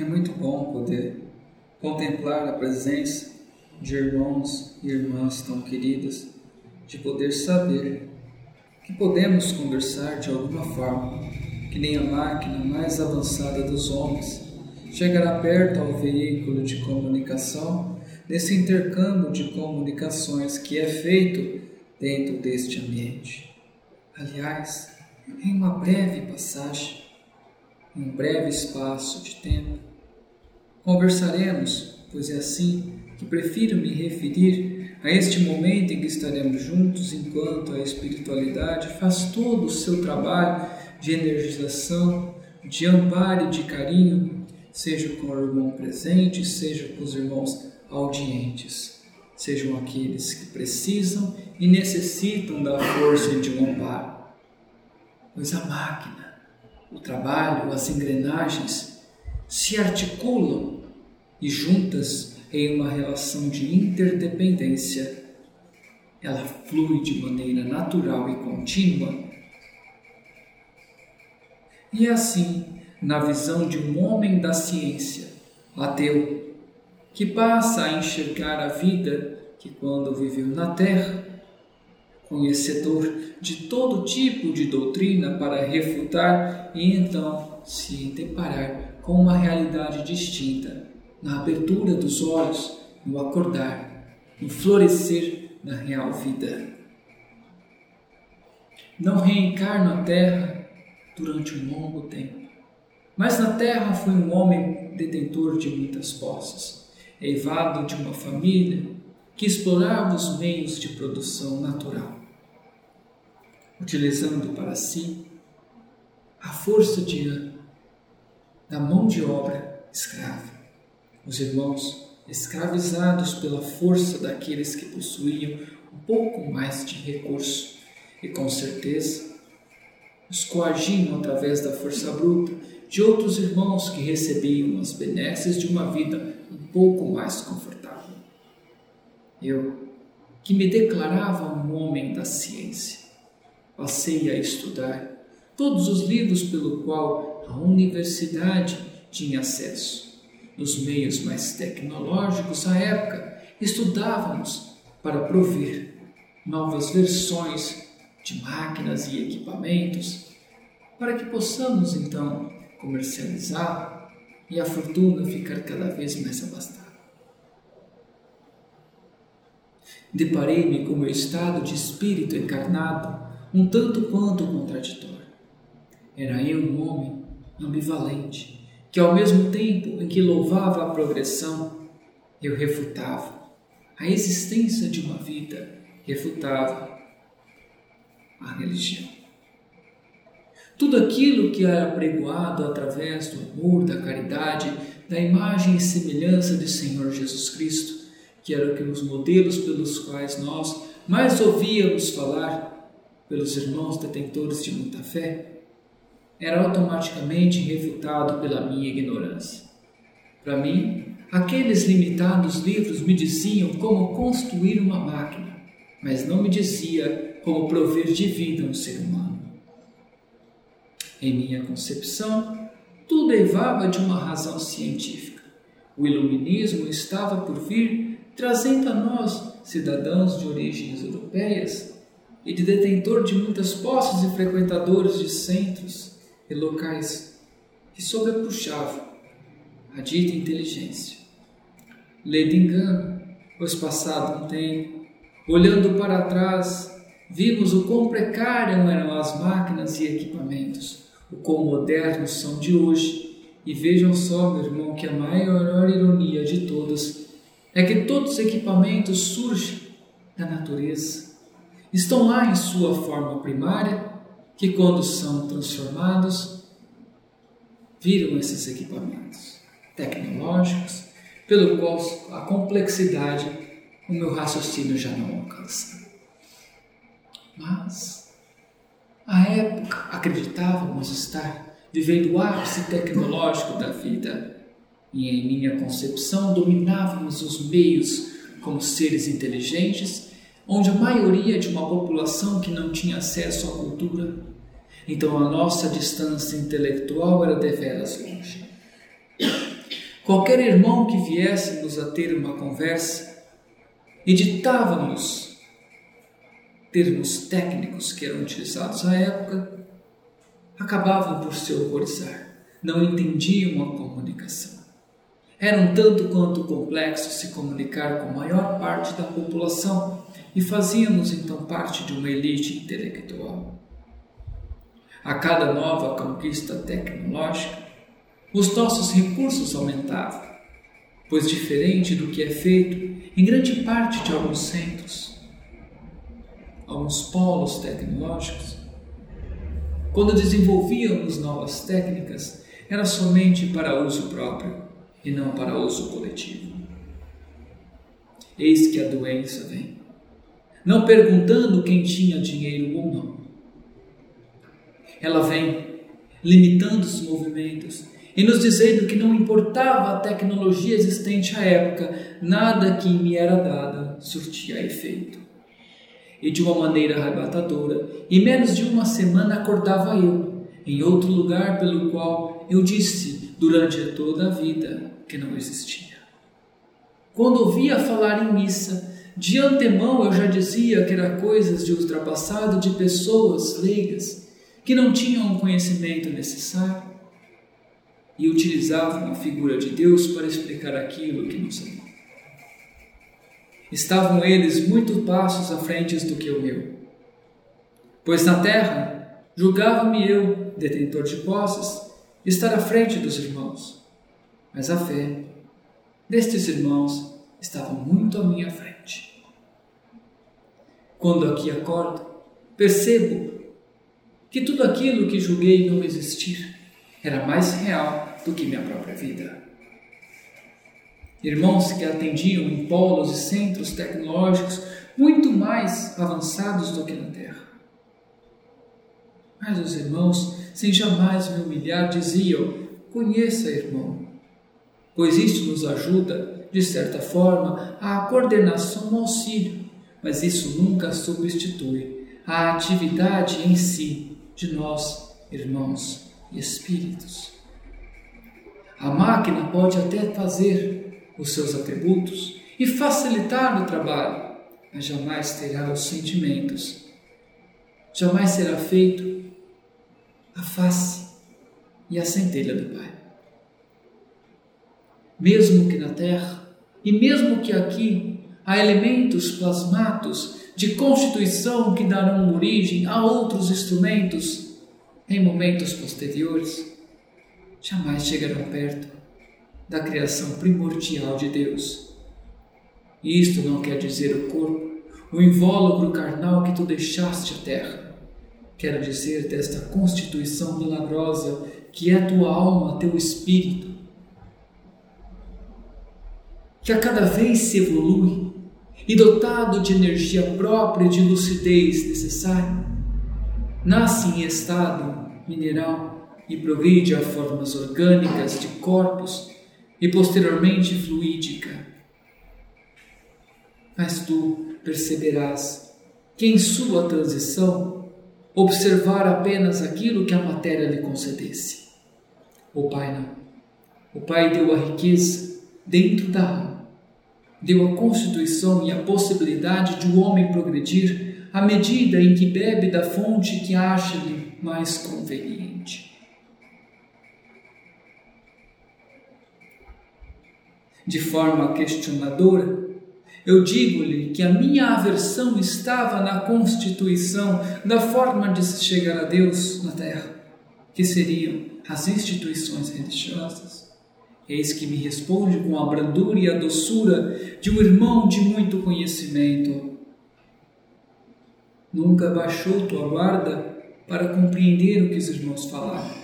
É muito bom poder contemplar a presença de irmãos e irmãs tão queridas, de poder saber que podemos conversar de alguma forma, que nem a máquina mais avançada dos homens chegará perto ao veículo de comunicação nesse intercâmbio de comunicações que é feito dentro deste ambiente. Aliás, em uma breve passagem, em um breve espaço de tempo, Conversaremos, pois é assim que prefiro me referir a este momento em que estaremos juntos enquanto a espiritualidade faz todo o seu trabalho de energização, de amparo e de carinho, seja com o irmão presente, seja com os irmãos audientes, sejam aqueles que precisam e necessitam da força de um amparo. Pois a máquina, o trabalho, as engrenagens se articulam e juntas em uma relação de interdependência, ela flui de maneira natural e contínua. E assim, na visão de um homem da ciência, ateu, que passa a enxergar a vida que quando viveu na Terra, conhecedor de todo tipo de doutrina para refutar e então se deparar com uma realidade distinta, na abertura dos olhos, no acordar, no florescer da real vida. Não reencarna a terra durante um longo tempo, mas na terra foi um homem detentor de muitas posses, eivado de uma família que explorava os meios de produção natural, utilizando para si a força de da mão de obra escrava. Os irmãos, escravizados pela força daqueles que possuíam um pouco mais de recurso, e com certeza os coagiam através da força bruta de outros irmãos que recebiam as benesses de uma vida um pouco mais confortável. Eu, que me declarava um homem da ciência, passei a estudar todos os livros pelo qual a universidade tinha acesso. Nos meios mais tecnológicos à época, estudávamos para prover novas versões de máquinas e equipamentos para que possamos então comercializar e a fortuna ficar cada vez mais abastada. Deparei-me com meu estado de espírito encarnado um tanto quanto contraditório. Era eu um homem ambivalente, que ao mesmo tempo em que louvava a progressão, eu refutava a existência de uma vida, refutava a religião. Tudo aquilo que era pregoado através do amor, da caridade, da imagem e semelhança de Senhor Jesus Cristo, que eram os modelos pelos quais nós mais ouvíamos falar pelos irmãos detentores de muita fé, era automaticamente refutado pela minha ignorância. Para mim, aqueles limitados livros me diziam como construir uma máquina, mas não me dizia como prover de vida um ser humano. Em minha concepção, tudo levava de uma razão científica. O iluminismo estava por vir, trazendo a nós, cidadãos de origens europeias e de detentor de muitas posses e frequentadores de centros, e locais que sobrepuxavam a dita inteligência. Lendo engano, pois passado um tempo, olhando para trás, vimos o quão precárias eram as máquinas e equipamentos, o quão modernos são de hoje. E vejam só, meu irmão, que a maior ironia de todas é que todos os equipamentos surgem da natureza. Estão lá em sua forma primária que, quando são transformados, viram esses equipamentos tecnológicos, pelo qual a complexidade o meu raciocínio já não alcança. Mas, à época, acreditávamos estar vivendo o ápice tecnológico da vida e, em minha concepção, dominávamos os meios como seres inteligentes, onde a maioria de uma população que não tinha acesso à cultura então a nossa distância intelectual era deveras longe. qualquer irmão que viéssemos a ter uma conversa, editávamos termos técnicos que eram utilizados à época, acabavam por se horrorizar, não entendiam a comunicação. Era um tanto quanto complexo se comunicar com a maior parte da população e fazíamos então parte de uma elite intelectual. A cada nova conquista tecnológica, os nossos recursos aumentavam, pois, diferente do que é feito em grande parte de alguns centros, alguns polos tecnológicos, quando desenvolvíamos novas técnicas, era somente para uso próprio e não para uso coletivo. Eis que a doença vem, não perguntando quem tinha dinheiro ou não. Ela vem limitando os movimentos e nos dizendo que não importava a tecnologia existente à época, nada que me era dada surtia efeito. E de uma maneira arrebatadora, em menos de uma semana acordava eu, em outro lugar pelo qual eu disse durante toda a vida que não existia. Quando ouvia falar em missa, de antemão eu já dizia que era coisas de ultrapassado de pessoas leigas que não tinham o conhecimento necessário e utilizavam a figura de Deus para explicar aquilo que não sabiam. Estavam eles muito passos à frente do que o meu. Pois na terra julgava-me eu, detentor de posses, estar à frente dos irmãos, mas a fé destes irmãos estava muito à minha frente. Quando aqui acordo, percebo que tudo aquilo que julguei não existir era mais real do que minha própria vida. Irmãos que atendiam em polos e centros tecnológicos muito mais avançados do que na Terra. Mas os irmãos, sem jamais me humilhar, diziam: Conheça, irmão, pois isto nos ajuda, de certa forma, à coordenação no auxílio, mas isso nunca substitui a atividade em si de nós, irmãos e espíritos. A máquina pode até fazer os seus atributos e facilitar o trabalho, mas jamais terá os sentimentos. Jamais será feito a face e a centelha do Pai. Mesmo que na terra, e mesmo que aqui, há elementos plasmatos de constituição que darão origem a outros instrumentos em momentos posteriores, jamais chegarão perto da criação primordial de Deus. Isto não quer dizer o corpo, o invólucro carnal que tu deixaste à terra. Quero dizer desta constituição milagrosa que é tua alma, teu espírito, que a cada vez se evolui e dotado de energia própria e de lucidez necessária, nasce em estado mineral e progride a formas orgânicas de corpos e posteriormente fluídica. Mas tu perceberás que em sua transição observar apenas aquilo que a matéria lhe concedesse. O Pai não. O Pai deu a riqueza dentro da alma, deu a constituição e a possibilidade de o um homem progredir à medida em que bebe da fonte que acha-lhe mais conveniente. de forma questionadora, eu digo-lhe que a minha aversão estava na constituição da forma de se chegar a Deus na terra, que seriam as instituições religiosas. Eis que me responde com a brandura e a doçura de um irmão de muito conhecimento. Nunca baixou tua guarda para compreender o que os irmãos falaram.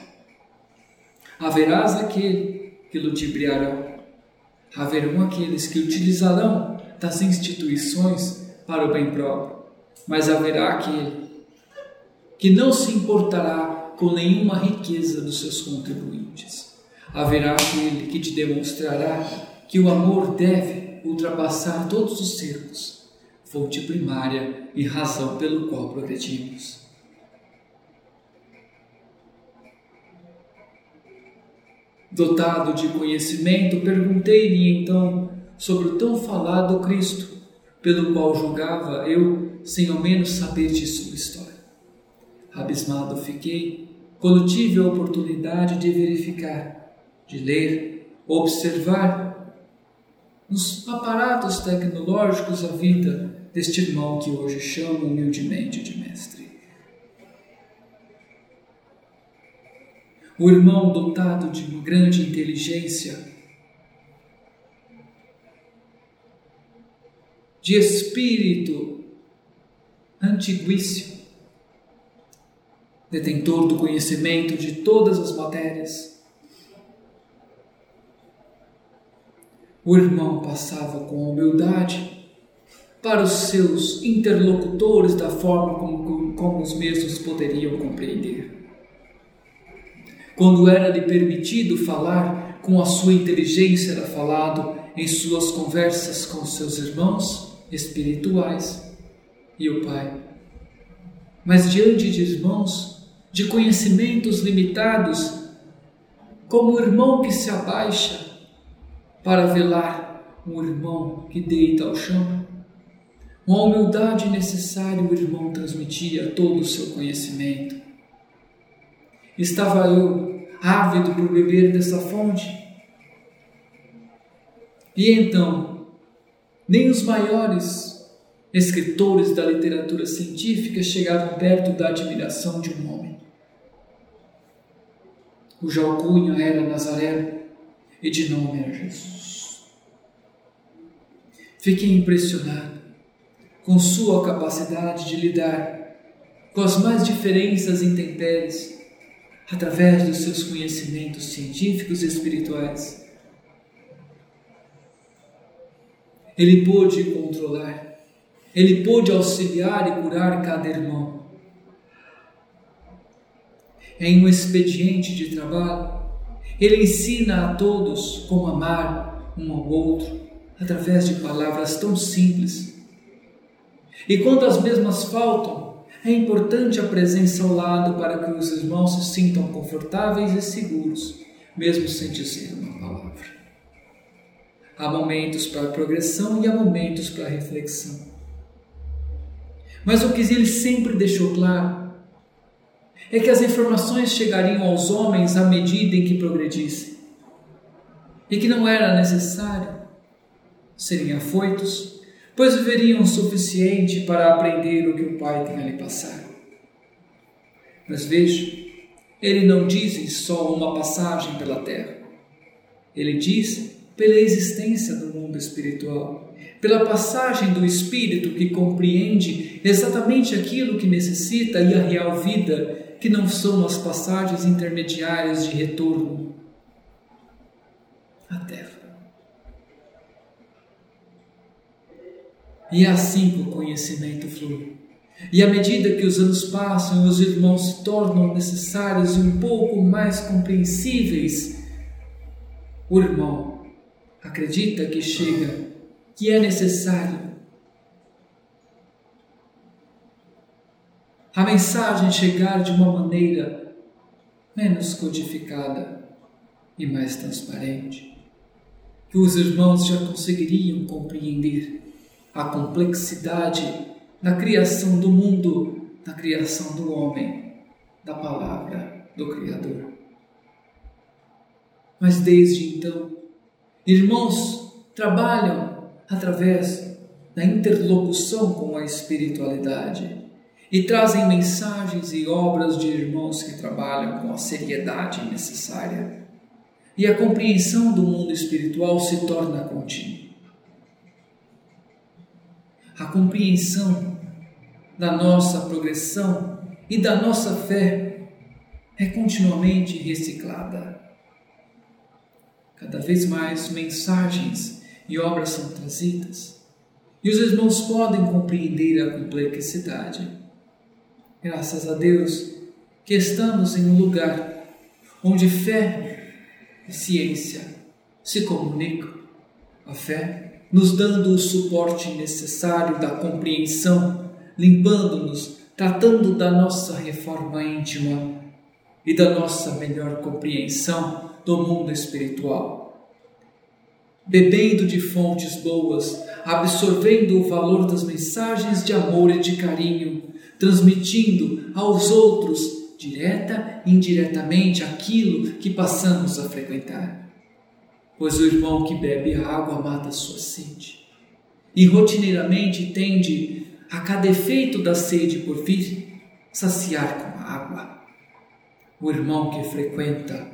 Haverás aquele que ludibriará haverão aqueles que utilizarão das instituições para o bem próprio, mas haverá aquele que não se importará com nenhuma riqueza dos seus contribuintes. Haverá aquele que te demonstrará que o amor deve ultrapassar todos os cercos, fonte primária e razão pelo qual progredimos. Dotado de conhecimento, perguntei-lhe então sobre o tão falado Cristo, pelo qual julgava eu, sem ao menos saber de sua história. Abismado fiquei quando tive a oportunidade de verificar, de ler, observar nos aparatos tecnológicos a vida deste irmão que hoje chamo humildemente de mestre. O irmão dotado de uma grande inteligência, de espírito antiguíssimo, detentor do conhecimento de todas as matérias. O irmão passava com humildade para os seus interlocutores da forma como, como os mesmos poderiam compreender. Quando era-lhe permitido falar com a sua inteligência, era falado em suas conversas com seus irmãos espirituais e o Pai. Mas diante de irmãos de conhecimentos limitados, como o irmão que se abaixa para velar um irmão que deita ao chão. Com a humildade necessária, o irmão transmitia todo o seu conhecimento. Estava eu ávido por beber dessa fonte. E então, nem os maiores escritores da literatura científica chegaram perto da admiração de um homem cuja alcunha era Nazaré e de nome era Jesus. Fiquei impressionado com sua capacidade de lidar com as mais diferentes intempéries através dos seus conhecimentos científicos e espirituais. Ele pôde controlar, ele pôde auxiliar e curar cada irmão em um expediente de trabalho. Ele ensina a todos como amar um ao outro através de palavras tão simples. E quando as mesmas faltam, é importante a presença ao lado para que os irmãos se sintam confortáveis e seguros, mesmo sem dizer uma palavra. Há momentos para progressão e há momentos para reflexão. Mas o que ele sempre deixou claro é que as informações chegariam aos homens à medida em que progredissem, e que não era necessário serem afoitos, pois viveriam o suficiente para aprender o que o Pai tem a lhe passar. Mas veja, ele não diz só uma passagem pela terra, ele diz pela existência do mundo espiritual, pela passagem do Espírito que compreende exatamente aquilo que necessita e a real vida que não são as passagens intermediárias de retorno à terra. E é assim que o conhecimento flui. E à medida que os anos passam os irmãos se tornam necessários e um pouco mais compreensíveis, o irmão acredita que chega, que é necessário a mensagem chegar de uma maneira menos codificada e mais transparente, que os irmãos já conseguiriam compreender a complexidade da criação do mundo, da criação do homem, da palavra do Criador. Mas desde então, irmãos trabalham através da interlocução com a espiritualidade e trazem mensagens e obras de irmãos que trabalham com a seriedade necessária. E a compreensão do mundo espiritual se torna contínua. A compreensão da nossa progressão e da nossa fé é continuamente reciclada. Cada vez mais mensagens e obras são trazidas, e os irmãos podem compreender a complexidade Graças a Deus que estamos em um lugar onde fé e ciência se comunicam. A fé nos dando o suporte necessário da compreensão, limpando-nos, tratando da nossa reforma íntima e da nossa melhor compreensão do mundo espiritual. Bebendo de fontes boas, absorvendo o valor das mensagens de amor e de carinho, transmitindo aos outros, direta e indiretamente, aquilo que passamos a frequentar. Pois o irmão que bebe a água mata sua sede, e rotineiramente tende, a cada efeito da sede por vir, saciar com a água. O irmão que frequenta,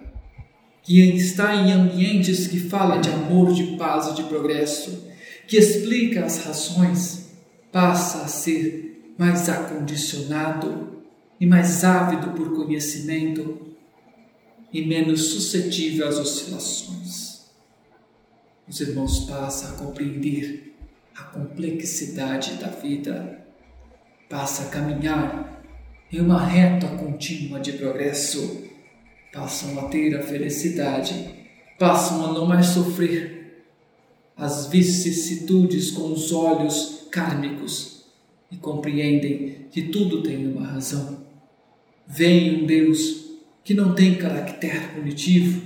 que está em ambientes que fala de amor, de paz e de progresso, que explica as razões, passa a ser mais acondicionado e mais ávido por conhecimento e menos suscetível às oscilações. Os irmãos passam a compreender a complexidade da vida, passam a caminhar em uma reta contínua de progresso, passam a ter a felicidade, passam a não mais sofrer as vicissitudes com os olhos kármicos e compreendem que tudo tem uma razão. Vem um Deus que não tem caráter punitivo,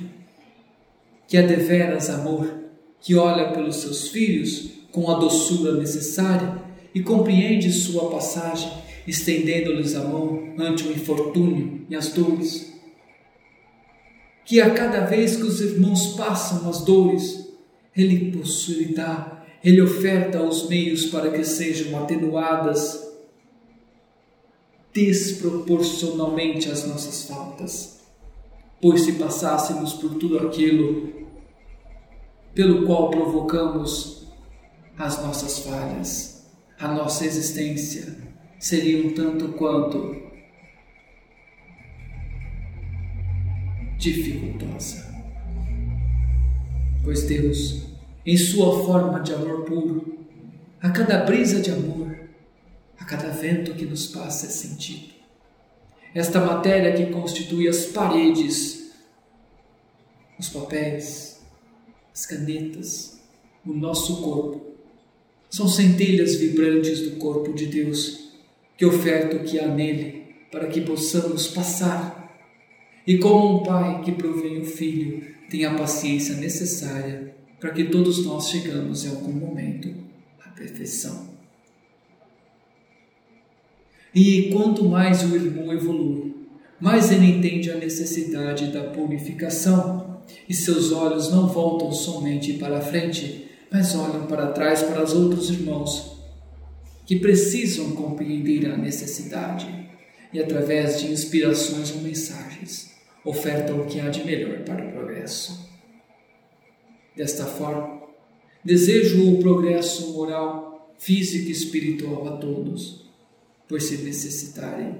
que é deveras amor, que olha pelos seus filhos com a doçura necessária e compreende sua passagem, estendendo-lhes a mão ante o infortúnio e as dores. Que a cada vez que os irmãos passam as dores, ele possui, Ele oferta os meios para que sejam atenuadas desproporcionalmente as nossas faltas. Pois se passássemos por tudo aquilo pelo qual provocamos as nossas falhas, a nossa existência seria um tanto quanto dificultosa pois Deus, em sua forma de amor puro, a cada brisa de amor, a cada vento que nos passa é sentido. Esta matéria que constitui as paredes, os papéis, as canetas, o nosso corpo, são centelhas vibrantes do corpo de Deus que oferta o que há nele para que possamos passar. E como um pai que provém o filho tenha a paciência necessária para que todos nós chegamos em algum momento à perfeição. E quanto mais o irmão evolui, mais ele entende a necessidade da purificação e seus olhos não voltam somente para a frente, mas olham para trás para os outros irmãos que precisam compreender a necessidade e através de inspirações ou mensagens ofertam o que há de melhor para o progresso. Desta forma, desejo o progresso moral, físico e espiritual a todos, pois se necessitarem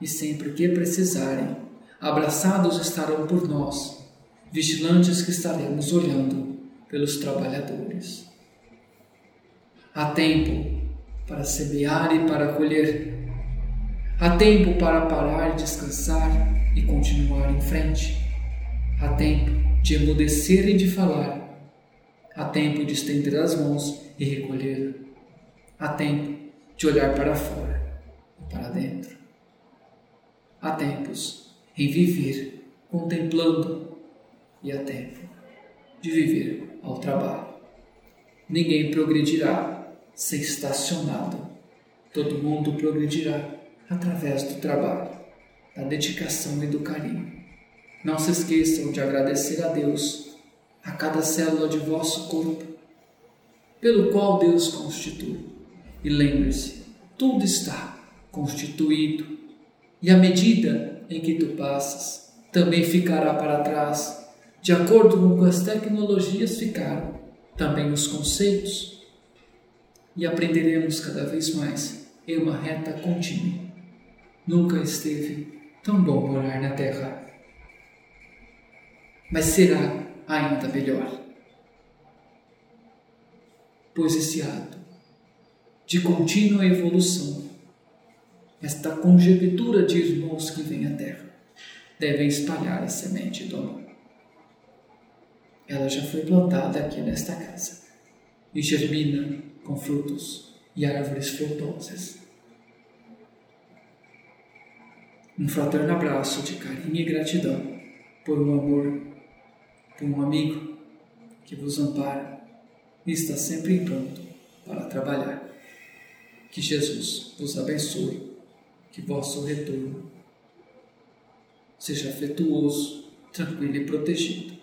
e sempre que precisarem, abraçados estarão por nós, vigilantes que estaremos olhando pelos trabalhadores. Há tempo para semear e para colher. Há tempo para parar descansar e continuar em frente. Há tempo de emudecer e de falar. Há tempo de estender as mãos e recolher. Há tempo de olhar para fora e para dentro. Há tempos em viver contemplando e há tempo de viver ao trabalho. Ninguém progredirá sem estacionado. Todo mundo progredirá através do trabalho da dedicação e do carinho. Não se esqueçam de agradecer a Deus a cada célula de vosso corpo, pelo qual Deus constitui. E lembre-se, tudo está constituído, e à medida em que tu passas, também ficará para trás, de acordo com as tecnologias ficaram, também os conceitos, e aprenderemos cada vez mais em uma reta contínua. Nunca esteve tão bom morar na terra. Mas será ainda melhor. Pois esse ato de contínua evolução, esta conjectura de irmãos que vêm à terra, devem espalhar a semente do amor. Ela já foi plantada aqui nesta casa e germina com frutos e árvores frutosas um fraterno abraço de carinho e gratidão por um amor por um amigo que vos ampara e está sempre pronto para trabalhar. Que Jesus vos abençoe, que vosso retorno seja afetuoso, tranquilo e protegido